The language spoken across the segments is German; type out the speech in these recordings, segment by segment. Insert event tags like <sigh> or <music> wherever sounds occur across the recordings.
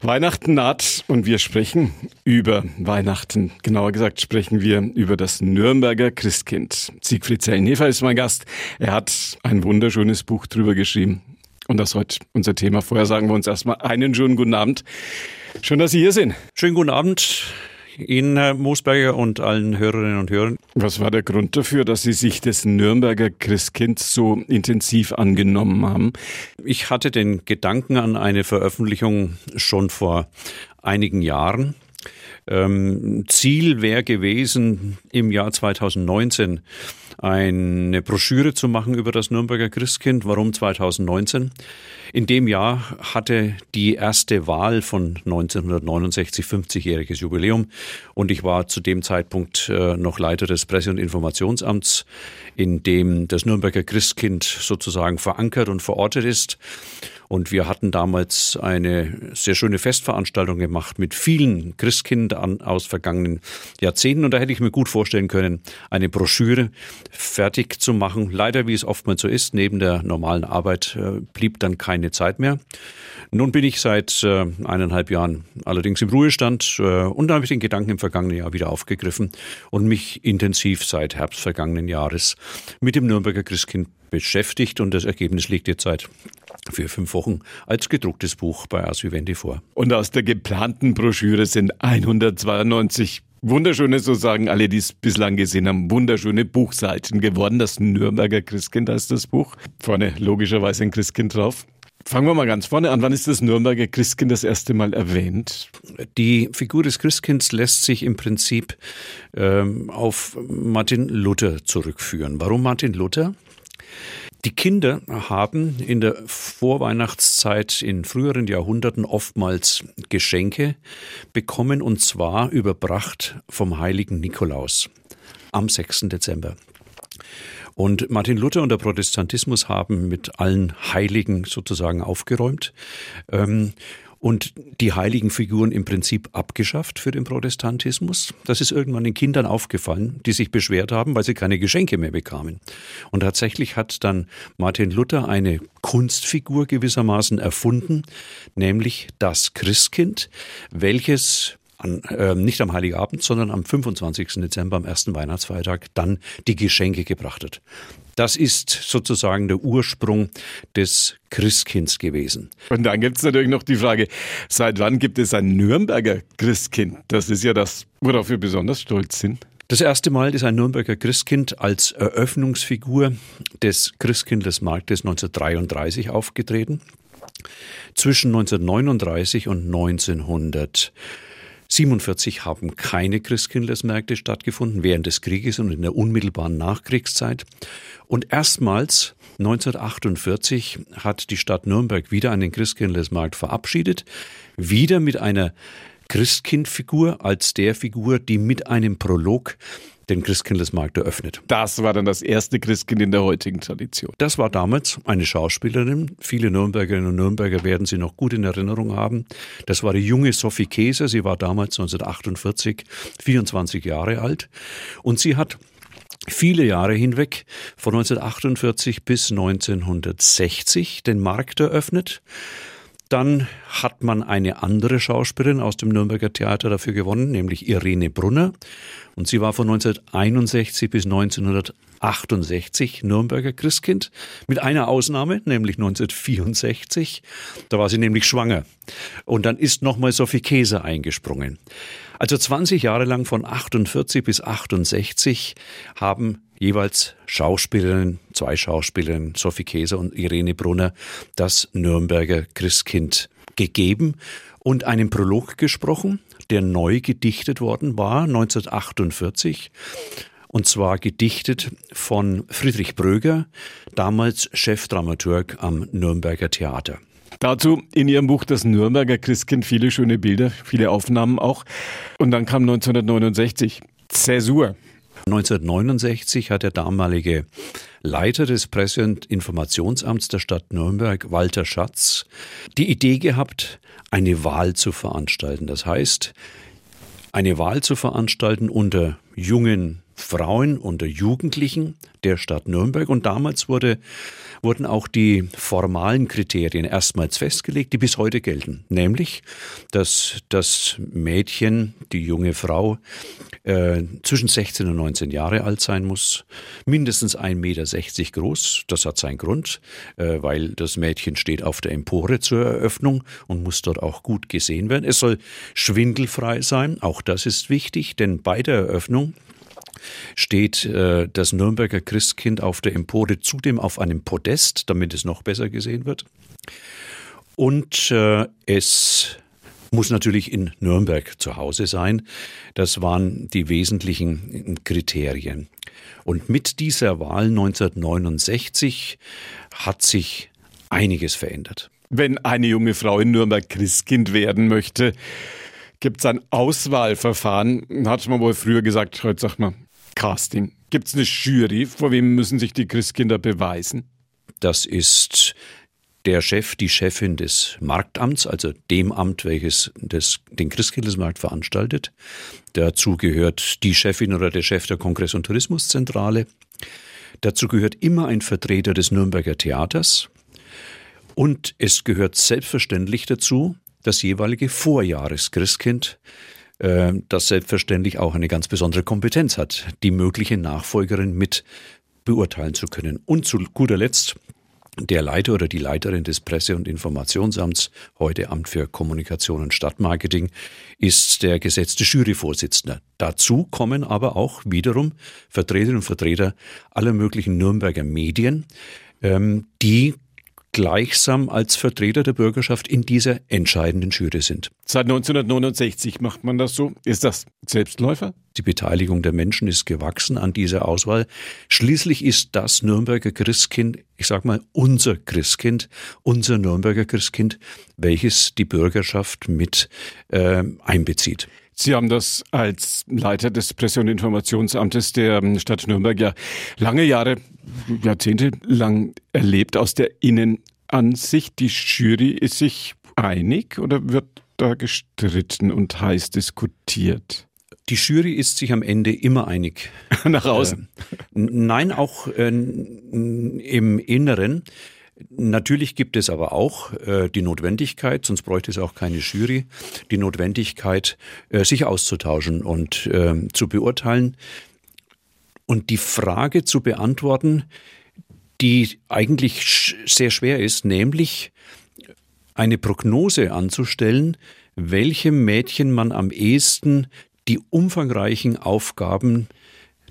Weihnachten naht und wir sprechen über Weihnachten. Genauer gesagt sprechen wir über das Nürnberger Christkind. Siegfried Zellenhefer ist mein Gast. Er hat ein wunderschönes Buch drüber geschrieben. Und das ist heute unser Thema. Vorher sagen wir uns erstmal einen schönen guten Abend. Schön, dass Sie hier sind. Schönen guten Abend. Ihnen, Herr Moosberger, und allen Hörerinnen und Hörern. Was war der Grund dafür, dass Sie sich des Nürnberger Christkinds so intensiv angenommen haben? Ich hatte den Gedanken an eine Veröffentlichung schon vor einigen Jahren. Ähm, Ziel wäre gewesen, im Jahr 2019 eine Broschüre zu machen über das Nürnberger Christkind. Warum 2019? In dem Jahr hatte die erste Wahl von 1969 50-jähriges Jubiläum und ich war zu dem Zeitpunkt äh, noch Leiter des Presse- und Informationsamts, in dem das Nürnberger Christkind sozusagen verankert und verortet ist. Und wir hatten damals eine sehr schöne Festveranstaltung gemacht mit vielen Christkindern aus vergangenen Jahrzehnten. Und da hätte ich mir gut vorstellen können, eine Broschüre fertig zu machen. Leider, wie es oftmals so ist, neben der normalen Arbeit äh, blieb dann keine Zeit mehr. Nun bin ich seit äh, eineinhalb Jahren allerdings im Ruhestand äh, und da habe ich den Gedanken im vergangenen Jahr wieder aufgegriffen und mich intensiv seit Herbst vergangenen Jahres mit dem Nürnberger Christkind beschäftigt und das Ergebnis liegt jetzt seit vier, fünf Wochen als gedrucktes Buch bei Asvivendi vor. Und aus der geplanten Broschüre sind 192 wunderschöne, so sagen alle, die es bislang gesehen haben, wunderschöne Buchseiten geworden. Das Nürnberger Christkind heißt das Buch. Vorne logischerweise ein Christkind drauf. Fangen wir mal ganz vorne an. Wann ist das Nürnberger Christkind das erste Mal erwähnt? Die Figur des Christkinds lässt sich im Prinzip ähm, auf Martin Luther zurückführen. Warum Martin Luther? Die Kinder haben in der Vorweihnachtszeit in früheren Jahrhunderten oftmals Geschenke bekommen und zwar überbracht vom heiligen Nikolaus am 6. Dezember. Und Martin Luther und der Protestantismus haben mit allen Heiligen sozusagen aufgeräumt. Ähm, und die heiligen Figuren im Prinzip abgeschafft für den Protestantismus. Das ist irgendwann den Kindern aufgefallen, die sich beschwert haben, weil sie keine Geschenke mehr bekamen. Und tatsächlich hat dann Martin Luther eine Kunstfigur gewissermaßen erfunden, nämlich das Christkind, welches an, äh, nicht am Heiligabend, sondern am 25. Dezember, am ersten Weihnachtsfeiertag, dann die Geschenke gebracht hat. Das ist sozusagen der Ursprung des Christkinds gewesen. Und dann gibt es natürlich noch die Frage, seit wann gibt es ein Nürnberger Christkind? Das ist ja das, worauf wir besonders stolz sind. Das erste Mal ist ein Nürnberger Christkind als Eröffnungsfigur des Christkindlesmarktes 1933 aufgetreten. Zwischen 1939 und 1900 47 haben keine Christkindlesmärkte stattgefunden während des Krieges und in der unmittelbaren Nachkriegszeit. Und erstmals 1948 hat die Stadt Nürnberg wieder einen Christkindlesmarkt verabschiedet, wieder mit einer Christkindfigur als der Figur, die mit einem Prolog den Christkindlesmarkt eröffnet. Das war dann das erste Christkind in der heutigen Tradition. Das war damals eine Schauspielerin. Viele Nürnbergerinnen und Nürnberger werden sie noch gut in Erinnerung haben. Das war die junge Sophie Käser. Sie war damals 1948 24 Jahre alt. Und sie hat viele Jahre hinweg, von 1948 bis 1960, den Markt eröffnet. Dann hat man eine andere Schauspielerin aus dem Nürnberger Theater dafür gewonnen, nämlich Irene Brunner. Und sie war von 1961 bis 1968 Nürnberger Christkind. Mit einer Ausnahme, nämlich 1964. Da war sie nämlich schwanger. Und dann ist nochmal Sophie Käse eingesprungen. Also 20 Jahre lang von 48 bis 68 haben jeweils Schauspielerinnen, zwei Schauspielerinnen, Sophie Käser und Irene Brunner, das Nürnberger Christkind gegeben und einen Prolog gesprochen, der neu gedichtet worden war 1948 und zwar gedichtet von Friedrich Bröger, damals Chefdramaturg am Nürnberger Theater. Dazu in Ihrem Buch Das Nürnberger Christkind viele schöne Bilder, viele Aufnahmen auch. Und dann kam 1969 Zäsur. 1969 hat der damalige Leiter des Presse- und Informationsamts der Stadt Nürnberg, Walter Schatz, die Idee gehabt, eine Wahl zu veranstalten. Das heißt, eine Wahl zu veranstalten unter jungen Frauen, unter Jugendlichen der Stadt Nürnberg. Und damals wurde, wurden auch die formalen Kriterien erstmals festgelegt, die bis heute gelten. Nämlich, dass das Mädchen, die junge Frau, äh, zwischen 16 und 19 Jahre alt sein muss, mindestens 1,60 Meter groß. Das hat seinen Grund, äh, weil das Mädchen steht auf der Empore zur Eröffnung und muss dort auch gut gesehen werden. Es soll schwindelfrei sein, auch das ist wichtig, denn bei der Eröffnung steht äh, das Nürnberger Christkind auf der Empore zudem auf einem Podest, damit es noch besser gesehen wird. Und äh, es muss natürlich in Nürnberg zu Hause sein. Das waren die wesentlichen Kriterien. Und mit dieser Wahl 1969 hat sich einiges verändert. Wenn eine junge Frau in Nürnberg Christkind werden möchte, gibt es ein Auswahlverfahren. Hat man wohl früher gesagt, heute sagt man Casting. Gibt es eine Jury? Vor wem müssen sich die Christkinder beweisen? Das ist der Chef, die Chefin des Marktamts, also dem Amt, welches das, den Christkindlesmarkt veranstaltet. Dazu gehört die Chefin oder der Chef der Kongress- und Tourismuszentrale. Dazu gehört immer ein Vertreter des Nürnberger Theaters. Und es gehört selbstverständlich dazu das jeweilige Vorjahreschristkind, äh, das selbstverständlich auch eine ganz besondere Kompetenz hat, die mögliche Nachfolgerin mit beurteilen zu können. Und zu guter Letzt der Leiter oder die Leiterin des Presse- und Informationsamts, heute Amt für Kommunikation und Stadtmarketing, ist der gesetzte Juryvorsitzende. Dazu kommen aber auch wiederum Vertreterinnen und Vertreter aller möglichen Nürnberger Medien, ähm, die gleichsam als Vertreter der Bürgerschaft in dieser entscheidenden Jury sind. Seit 1969 macht man das so. Ist das Selbstläufer? Die Beteiligung der Menschen ist gewachsen an dieser Auswahl. Schließlich ist das Nürnberger Christkind, ich sag mal, unser Christkind, unser Nürnberger Christkind, welches die Bürgerschaft mit äh, einbezieht. Sie haben das als Leiter des Presse- und Informationsamtes der Stadt Nürnberg ja lange Jahre, Jahrzehnte lang erlebt aus der Innenansicht. Die Jury ist sich einig oder wird da gestritten und heiß diskutiert? Die Jury ist sich am Ende immer einig. <laughs> Nach außen? Äh, nein, auch äh, im Inneren. Natürlich gibt es aber auch äh, die Notwendigkeit, sonst bräuchte es auch keine Jury, die Notwendigkeit, äh, sich auszutauschen und äh, zu beurteilen und die Frage zu beantworten, die eigentlich sch sehr schwer ist, nämlich eine Prognose anzustellen, welchem Mädchen man am ehesten die umfangreichen Aufgaben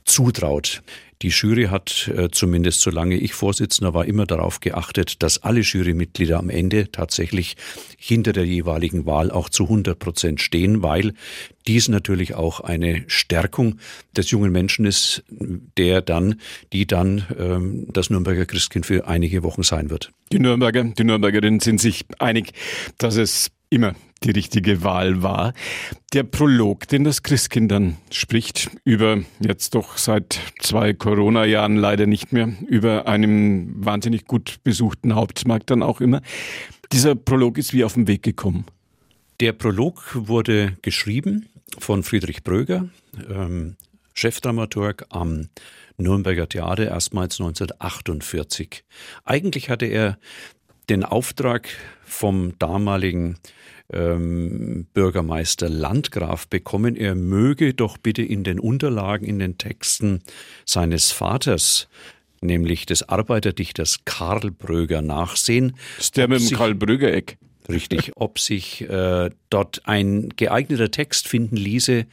zutraut. Die Jury hat äh, zumindest solange ich Vorsitzender war immer darauf geachtet, dass alle Jurymitglieder am Ende tatsächlich hinter der jeweiligen Wahl auch zu 100 Prozent stehen, weil dies natürlich auch eine Stärkung des jungen Menschen ist, der dann, die dann ähm, das Nürnberger Christkind für einige Wochen sein wird. Die Nürnberger, die Nürnbergerinnen sind sich einig, dass es immer die richtige Wahl war. Der Prolog, den das Christkind dann spricht, über jetzt doch seit zwei Corona-Jahren leider nicht mehr, über einem wahnsinnig gut besuchten Hauptmarkt dann auch immer. Dieser Prolog ist wie auf den Weg gekommen. Der Prolog wurde geschrieben von Friedrich Bröger, ähm, Chefdramaturg am Nürnberger Theater, erstmals 1948. Eigentlich hatte er den Auftrag vom damaligen ähm, Bürgermeister Landgraf bekommen, er möge doch bitte in den Unterlagen, in den Texten seines Vaters nämlich des Arbeiterdichters Karl Bröger nachsehen. Ist der mit dem Karl Bröger Eck. Richtig, <laughs> ob sich äh, dort ein geeigneter Text finden ließe,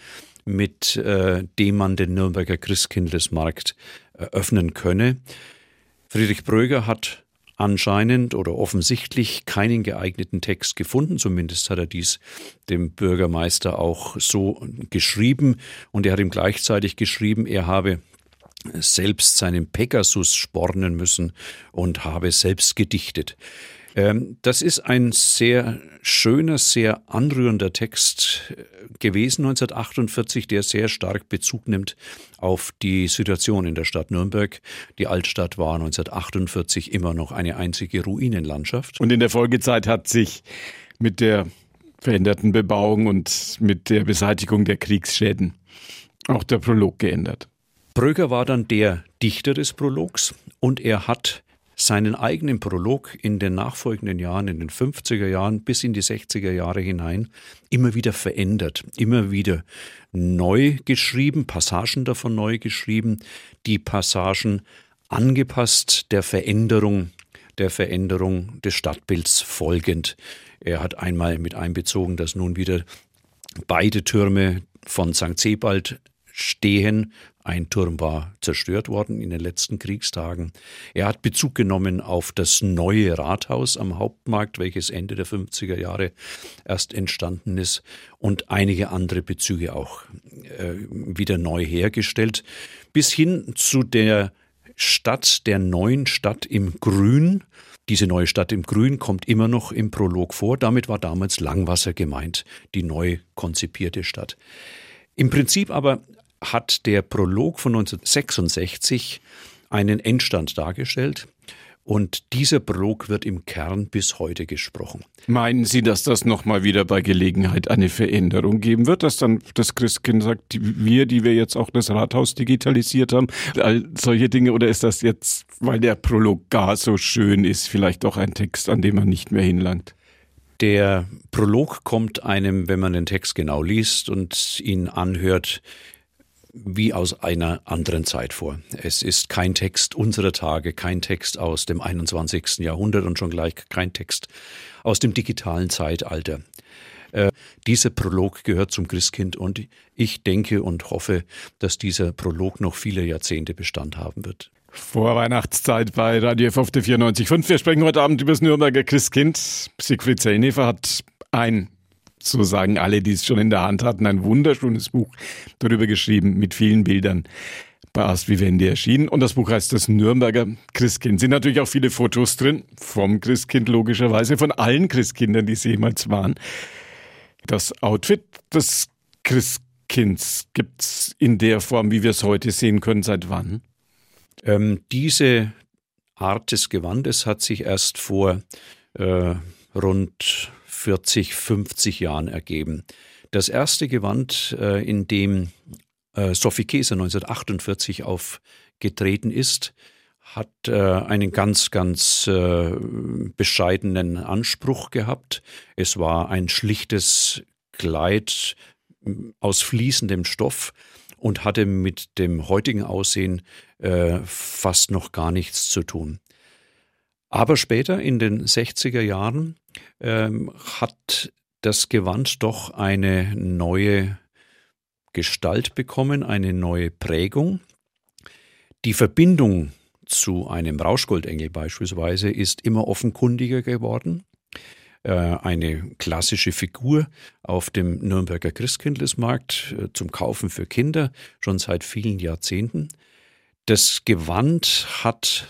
mit äh, dem man den Nürnberger Christkindlesmarkt eröffnen könne. Friedrich Bröger hat anscheinend oder offensichtlich keinen geeigneten Text gefunden. Zumindest hat er dies dem Bürgermeister auch so geschrieben. Und er hat ihm gleichzeitig geschrieben, er habe selbst seinen Pegasus spornen müssen und habe selbst gedichtet. Ähm, das ist ein sehr schöner, sehr anrührender Text äh, gewesen 1948, der sehr stark Bezug nimmt auf die Situation in der Stadt Nürnberg. Die Altstadt war 1948 immer noch eine einzige Ruinenlandschaft. Und in der Folgezeit hat sich mit der veränderten Bebauung und mit der Beseitigung der Kriegsschäden auch der Prolog geändert. Bröger war dann der Dichter des Prologs und er hat seinen eigenen Prolog in den nachfolgenden Jahren, in den 50er Jahren bis in die 60er Jahre hinein, immer wieder verändert, immer wieder neu geschrieben, Passagen davon neu geschrieben, die Passagen angepasst der Veränderung, der Veränderung des Stadtbilds folgend. Er hat einmal mit einbezogen, dass nun wieder beide Türme von St. Sebald stehen. Ein Turm war zerstört worden in den letzten Kriegstagen. Er hat Bezug genommen auf das neue Rathaus am Hauptmarkt, welches Ende der 50er Jahre erst entstanden ist und einige andere Bezüge auch äh, wieder neu hergestellt, bis hin zu der Stadt, der neuen Stadt im Grün, diese neue Stadt im Grün kommt immer noch im Prolog vor. Damit war damals Langwasser gemeint, die neu konzipierte Stadt. Im Prinzip aber hat der Prolog von 1966 einen Endstand dargestellt. Und dieser Prolog wird im Kern bis heute gesprochen. Meinen Sie, dass das nochmal wieder bei Gelegenheit eine Veränderung geben wird, dass dann das Christkind sagt, wir, die wir jetzt auch das Rathaus digitalisiert haben, all solche Dinge, oder ist das jetzt, weil der Prolog gar so schön ist, vielleicht auch ein Text, an dem man nicht mehr hinlangt? Der Prolog kommt einem, wenn man den Text genau liest und ihn anhört, wie aus einer anderen Zeit vor. Es ist kein Text unserer Tage, kein Text aus dem 21. Jahrhundert und schon gleich kein Text aus dem digitalen Zeitalter. Äh, dieser Prolog gehört zum Christkind und ich denke und hoffe, dass dieser Prolog noch viele Jahrzehnte Bestand haben wird. Vor Weihnachtszeit bei Radio F auf der 94.5. Wir sprechen heute Abend über das Nürnberger Christkind. Siegfried Zellnefer hat ein so sagen alle, die es schon in der Hand hatten, ein wunderschönes Buch darüber geschrieben mit vielen Bildern bei Ast Vivendi erschienen. Und das Buch heißt das Nürnberger Christkind. Sind natürlich auch viele Fotos drin, vom Christkind logischerweise, von allen Christkindern, die es jemals waren. Das Outfit des Christkinds gibt es in der Form, wie wir es heute sehen können, seit wann? Ähm, diese Art des Gewandes hat sich erst vor äh, rund 40, 50 Jahren ergeben. Das erste Gewand, äh, in dem äh, Sophie Käse 1948 aufgetreten ist, hat äh, einen ganz, ganz bescheidenen Anspruch gehabt. Es war ein schlichtes Kleid aus fließendem Stoff und hatte mit dem heutigen Aussehen fast noch gar nichts zu tun. Aber später in den 60er Jahren ähm, hat das Gewand doch eine neue Gestalt bekommen, eine neue Prägung. Die Verbindung zu einem Rauschgoldengel beispielsweise ist immer offenkundiger geworden. Äh, eine klassische Figur auf dem Nürnberger Christkindlesmarkt äh, zum Kaufen für Kinder schon seit vielen Jahrzehnten. Das Gewand hat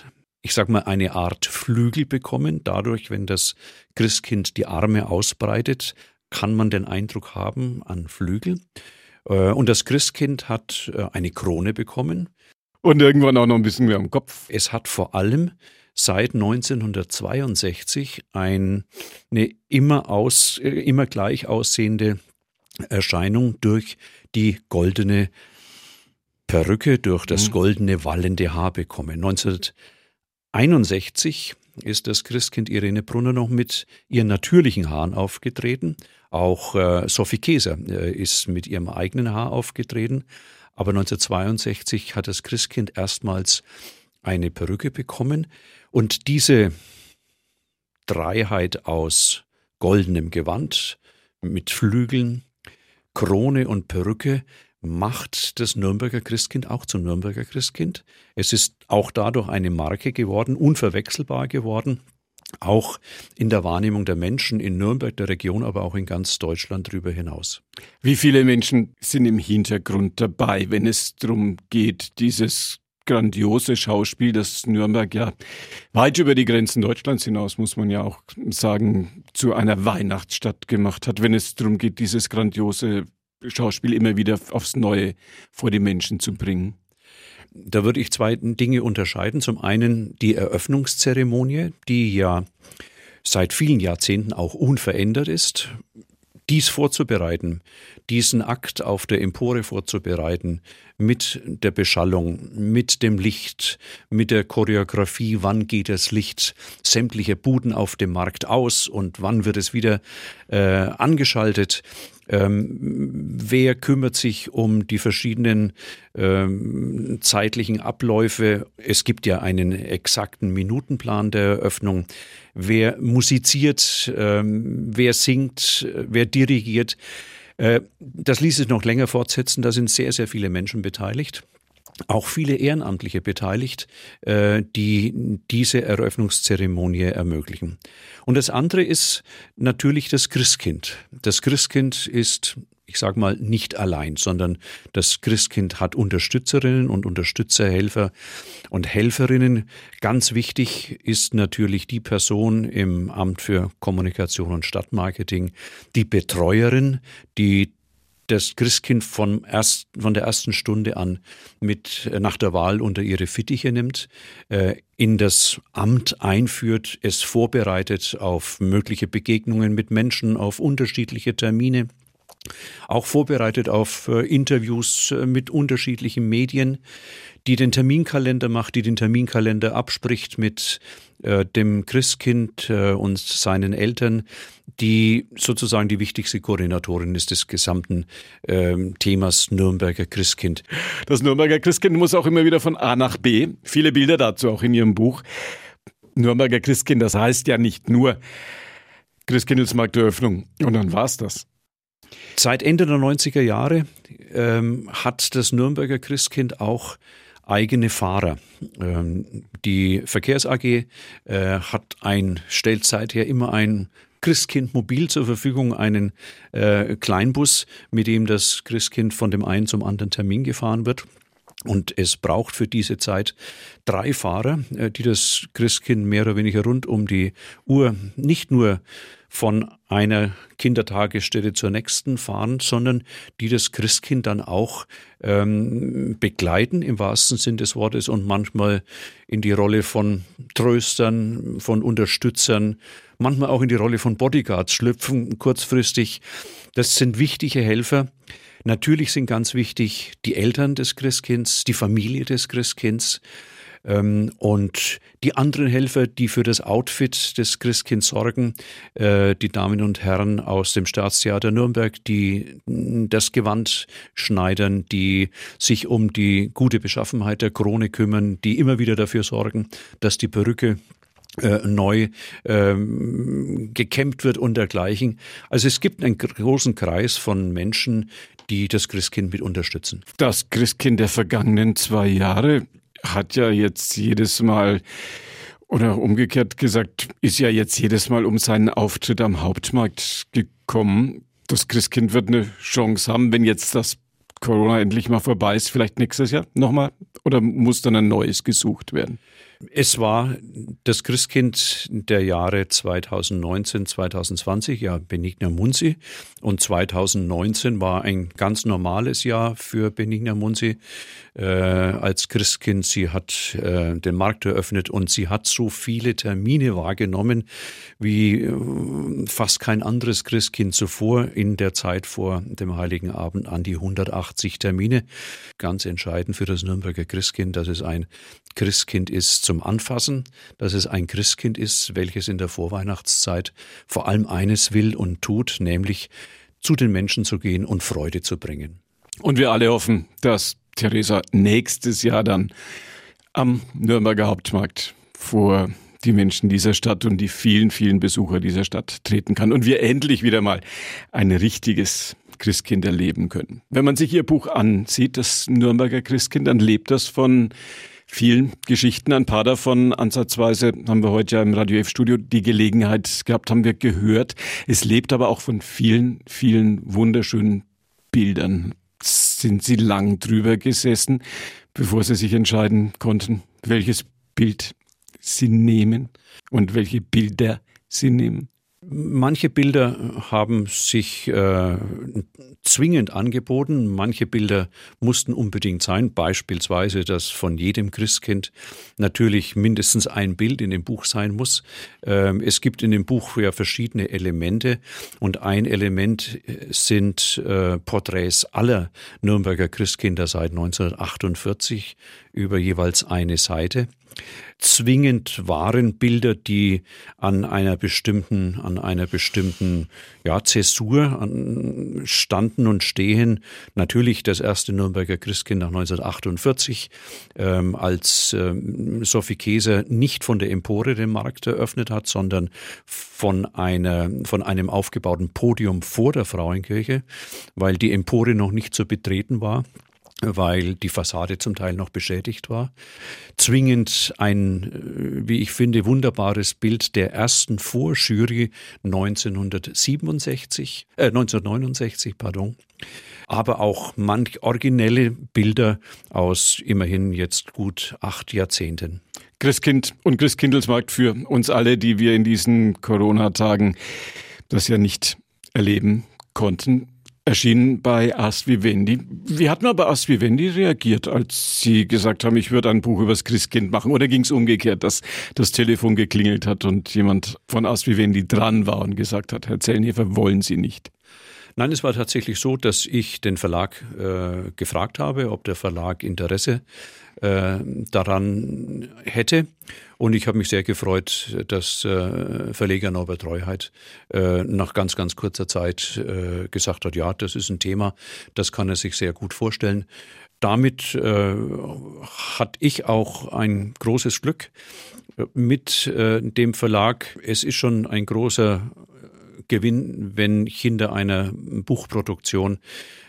ich sag mal, eine Art Flügel bekommen. Dadurch, wenn das Christkind die Arme ausbreitet, kann man den Eindruck haben an Flügel. Äh, und das Christkind hat äh, eine Krone bekommen. Und irgendwann auch noch ein bisschen mehr am Kopf. Es hat vor allem seit 1962 ein, eine immer, aus, äh, immer gleich aussehende Erscheinung durch die goldene Perücke, durch das mhm. goldene wallende Haar bekommen. 19 61 ist das Christkind Irene Brunner noch mit ihren natürlichen Haaren aufgetreten. Auch äh, Sophie Käser äh, ist mit ihrem eigenen Haar aufgetreten. Aber 1962 hat das Christkind erstmals eine Perücke bekommen. Und diese Dreiheit aus goldenem Gewand mit Flügeln, Krone und Perücke macht das Nürnberger Christkind auch zum Nürnberger Christkind. Es ist auch dadurch eine Marke geworden, unverwechselbar geworden, auch in der Wahrnehmung der Menschen in Nürnberg, der Region, aber auch in ganz Deutschland darüber hinaus. Wie viele Menschen sind im Hintergrund dabei, wenn es darum geht, dieses grandiose Schauspiel, das Nürnberg ja weit über die Grenzen Deutschlands hinaus, muss man ja auch sagen, zu einer Weihnachtsstadt gemacht hat, wenn es darum geht, dieses grandiose Schauspiel immer wieder aufs Neue vor die Menschen zu bringen? Da würde ich zwei Dinge unterscheiden. Zum einen die Eröffnungszeremonie, die ja seit vielen Jahrzehnten auch unverändert ist. dies vorzubereiten, diesen Akt auf der Empore vorzubereiten, mit der Beschallung, mit dem Licht, mit der Choreografie, wann geht das Licht sämtliche Buden auf dem Markt aus und wann wird es wieder äh, angeschaltet. Ähm, wer kümmert sich um die verschiedenen ähm, zeitlichen Abläufe? Es gibt ja einen exakten Minutenplan der Eröffnung. Wer musiziert? Ähm, wer singt? Wer dirigiert? Äh, das ließ sich noch länger fortsetzen. Da sind sehr, sehr viele Menschen beteiligt auch viele Ehrenamtliche beteiligt, äh, die diese Eröffnungszeremonie ermöglichen. Und das andere ist natürlich das Christkind. Das Christkind ist ich sage mal, nicht allein, sondern das Christkind hat Unterstützerinnen und Unterstützer, Helfer und Helferinnen. Ganz wichtig ist natürlich die Person im Amt für Kommunikation und Stadtmarketing, die Betreuerin, die das Christkind von, erst, von der ersten Stunde an mit äh, nach der Wahl unter ihre Fittiche nimmt, äh, in das Amt einführt, es vorbereitet auf mögliche Begegnungen mit Menschen, auf unterschiedliche Termine auch vorbereitet auf äh, Interviews äh, mit unterschiedlichen Medien, die den Terminkalender macht, die den Terminkalender abspricht mit äh, dem Christkind äh, und seinen Eltern, die sozusagen die wichtigste Koordinatorin ist des gesamten äh, Themas Nürnberger Christkind. Das Nürnberger Christkind muss auch immer wieder von A nach B. Viele Bilder dazu auch in Ihrem Buch. Nürnberger Christkind, das heißt ja nicht nur Christkindlesmarkteröffnung. Und dann war's das. Seit Ende der 90er Jahre ähm, hat das Nürnberger Christkind auch eigene Fahrer. Ähm, die Verkehrs AG äh, hat ein, stellt seither immer ein Christkind mobil zur Verfügung, einen äh, Kleinbus, mit dem das Christkind von dem einen zum anderen Termin gefahren wird. Und es braucht für diese Zeit drei Fahrer, äh, die das Christkind mehr oder weniger rund um die Uhr nicht nur von einer Kindertagesstätte zur nächsten fahren, sondern die das Christkind dann auch ähm, begleiten im wahrsten Sinn des Wortes und manchmal in die Rolle von Tröstern, von Unterstützern, manchmal auch in die Rolle von Bodyguards schlüpfen, kurzfristig. Das sind wichtige Helfer. Natürlich sind ganz wichtig die Eltern des Christkinds, die Familie des Christkinds, und die anderen Helfer, die für das Outfit des Christkinds sorgen, äh, die Damen und Herren aus dem Staatstheater Nürnberg, die das Gewand schneidern, die sich um die gute Beschaffenheit der Krone kümmern, die immer wieder dafür sorgen, dass die Perücke äh, neu ähm, gekämmt wird und dergleichen. Also es gibt einen großen Kreis von Menschen, die das Christkind mit unterstützen. Das Christkind der vergangenen zwei Jahre hat ja jetzt jedes Mal oder umgekehrt gesagt, ist ja jetzt jedes Mal um seinen Auftritt am Hauptmarkt gekommen. Das Christkind wird eine Chance haben, wenn jetzt das Corona endlich mal vorbei ist, vielleicht nächstes Jahr nochmal? Oder muss dann ein neues gesucht werden? Es war das Christkind der Jahre 2019, 2020, ja, Benigna Munzi. Und 2019 war ein ganz normales Jahr für Benigna Munzi äh, als Christkind. Sie hat äh, den Markt eröffnet und sie hat so viele Termine wahrgenommen wie äh, fast kein anderes Christkind zuvor in der Zeit vor dem Heiligen Abend an die 180 Termine. Ganz entscheidend für das Nürnberger Christkind, dass es ein Christkind ist zum Anfassen, dass es ein Christkind ist, welches in der Vorweihnachtszeit vor allem eines will und tut, nämlich zu den Menschen zu gehen und Freude zu bringen. Und wir alle hoffen, dass Theresa nächstes Jahr dann am Nürnberger Hauptmarkt vor die Menschen dieser Stadt und die vielen, vielen Besucher dieser Stadt treten kann und wir endlich wieder mal ein richtiges Christkind erleben können. Wenn man sich Ihr Buch ansieht, das Nürnberger Christkind, dann lebt das von vielen Geschichten. Ein paar davon ansatzweise haben wir heute ja im Radio F-Studio die Gelegenheit gehabt, haben wir gehört. Es lebt aber auch von vielen, vielen wunderschönen Bildern. Sind Sie lang drüber gesessen, bevor Sie sich entscheiden konnten, welches Bild Sie nehmen und welche Bilder Sie nehmen? Manche Bilder haben sich äh, zwingend angeboten, manche Bilder mussten unbedingt sein, beispielsweise, dass von jedem Christkind natürlich mindestens ein Bild in dem Buch sein muss. Ähm, es gibt in dem Buch ja verschiedene Elemente. Und ein Element äh, sind äh, Porträts aller Nürnberger Christkinder seit 1948 über jeweils eine Seite zwingend waren Bilder, die an einer bestimmten, an einer bestimmten ja, Zäsur standen und stehen. Natürlich das erste Nürnberger Christkind nach 1948, ähm, als ähm, Sophie Käser nicht von der Empore den Markt eröffnet hat, sondern von einer, von einem aufgebauten Podium vor der Frauenkirche, weil die Empore noch nicht zu betreten war weil die Fassade zum Teil noch beschädigt war. Zwingend ein, äh, wie ich finde, wunderbares Bild der ersten Vorjury 1967, äh, 1969, pardon. Aber auch manch originelle Bilder aus immerhin jetzt gut acht Jahrzehnten. Christkind und Christkindlesmarkt für uns alle, die wir in diesen Corona-Tagen das ja nicht erleben konnten erschienen bei Ars Vivendi. Wie hat man bei Ars Vivendi reagiert, als Sie gesagt haben, ich würde ein Buch über das Christkind machen? Oder ging es umgekehrt, dass das Telefon geklingelt hat und jemand von Ars Vivendi dran war und gesagt hat, Herr Zellnefer, wollen Sie nicht? Nein, es war tatsächlich so, dass ich den Verlag äh, gefragt habe, ob der Verlag Interesse äh, daran hätte. Und ich habe mich sehr gefreut, dass äh, Verleger Norbert Treuheit äh, nach ganz, ganz kurzer Zeit äh, gesagt hat, ja, das ist ein Thema, das kann er sich sehr gut vorstellen. Damit äh, hatte ich auch ein großes Glück mit äh, dem Verlag. Es ist schon ein großer Gewinn, wenn hinter einer Buchproduktion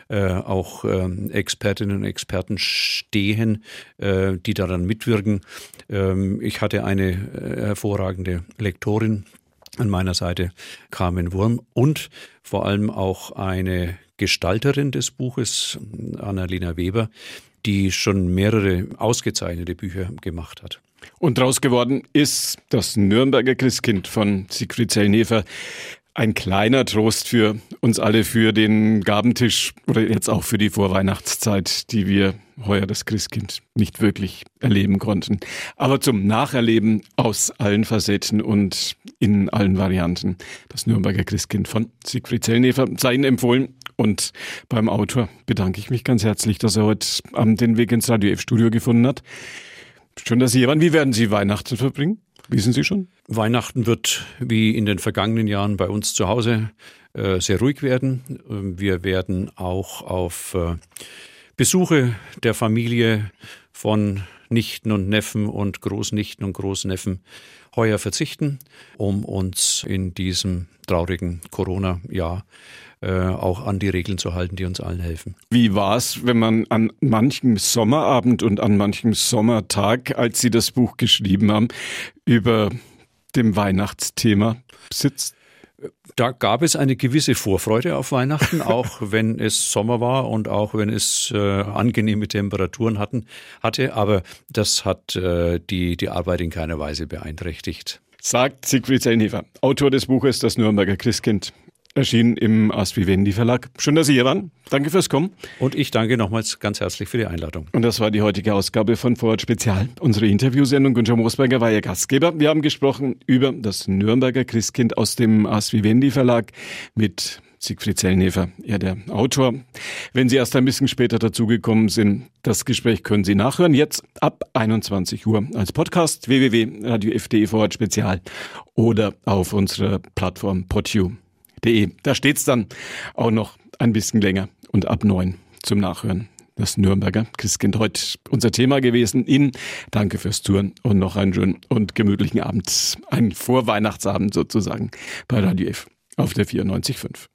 äh, auch äh, Expertinnen und Experten stehen, äh, die daran mitwirken. Ähm, ich hatte eine äh, hervorragende Lektorin an meiner Seite, Carmen Wurm, und vor allem auch eine Gestalterin des Buches, Annalena Weber, die schon mehrere ausgezeichnete Bücher gemacht hat. Und daraus geworden ist das Nürnberger Christkind von Siegfried Zellnefer ein kleiner Trost für uns alle für den Gabentisch oder jetzt auch für die Vorweihnachtszeit, die wir heuer das Christkind nicht wirklich erleben konnten. Aber zum Nacherleben aus allen Facetten und in allen Varianten. Das Nürnberger Christkind von Siegfried Zellnefer sei Ihnen empfohlen. Und beim Autor bedanke ich mich ganz herzlich, dass er heute Abend den Weg ins Radio F-Studio gefunden hat. Schön, dass Sie hier waren. Wie werden Sie Weihnachten verbringen? Wissen Sie schon? Weihnachten wird wie in den vergangenen Jahren bei uns zu Hause äh, sehr ruhig werden. Wir werden auch auf äh, Besuche der Familie von Nichten und Neffen und Großnichten und Großneffen heuer verzichten, um uns in diesem traurigen Corona-Jahr äh, auch an die Regeln zu halten, die uns allen helfen. Wie war es, wenn man an manchem Sommerabend und an manchem Sommertag, als Sie das Buch geschrieben haben, über dem Weihnachtsthema sitzt? Da gab es eine gewisse Vorfreude auf Weihnachten, <laughs> auch wenn es Sommer war und auch wenn es äh, angenehme Temperaturen hatten, hatte. Aber das hat äh, die, die Arbeit in keiner Weise beeinträchtigt. Sagt Siegfried Zellnefer, Autor des Buches Das Nürnberger Christkind erschienen im Asvivendi Verlag. Schön, dass Sie hier waren. Danke fürs Kommen. Und ich danke nochmals ganz herzlich für die Einladung. Und das war die heutige Ausgabe von Vorort Spezial, unsere Interviewsendung. Günther Moosberger war Ihr Gastgeber. Wir haben gesprochen über das Nürnberger Christkind aus dem Asvivendi Verlag mit Siegfried Zellnefer, er der Autor. Wenn Sie erst ein bisschen später dazugekommen sind, das Gespräch können Sie nachhören. Jetzt ab 21 Uhr als Podcast www.radio.de Vorort Spezial oder auf unserer Plattform PodU de. Da steht's dann auch noch ein bisschen länger und ab neun zum Nachhören. Das Nürnberger Christkind heute unser Thema gewesen. Ihnen danke fürs Touren und noch einen schönen und gemütlichen Abend. Ein Vorweihnachtsabend sozusagen bei Radio F auf der 94.5.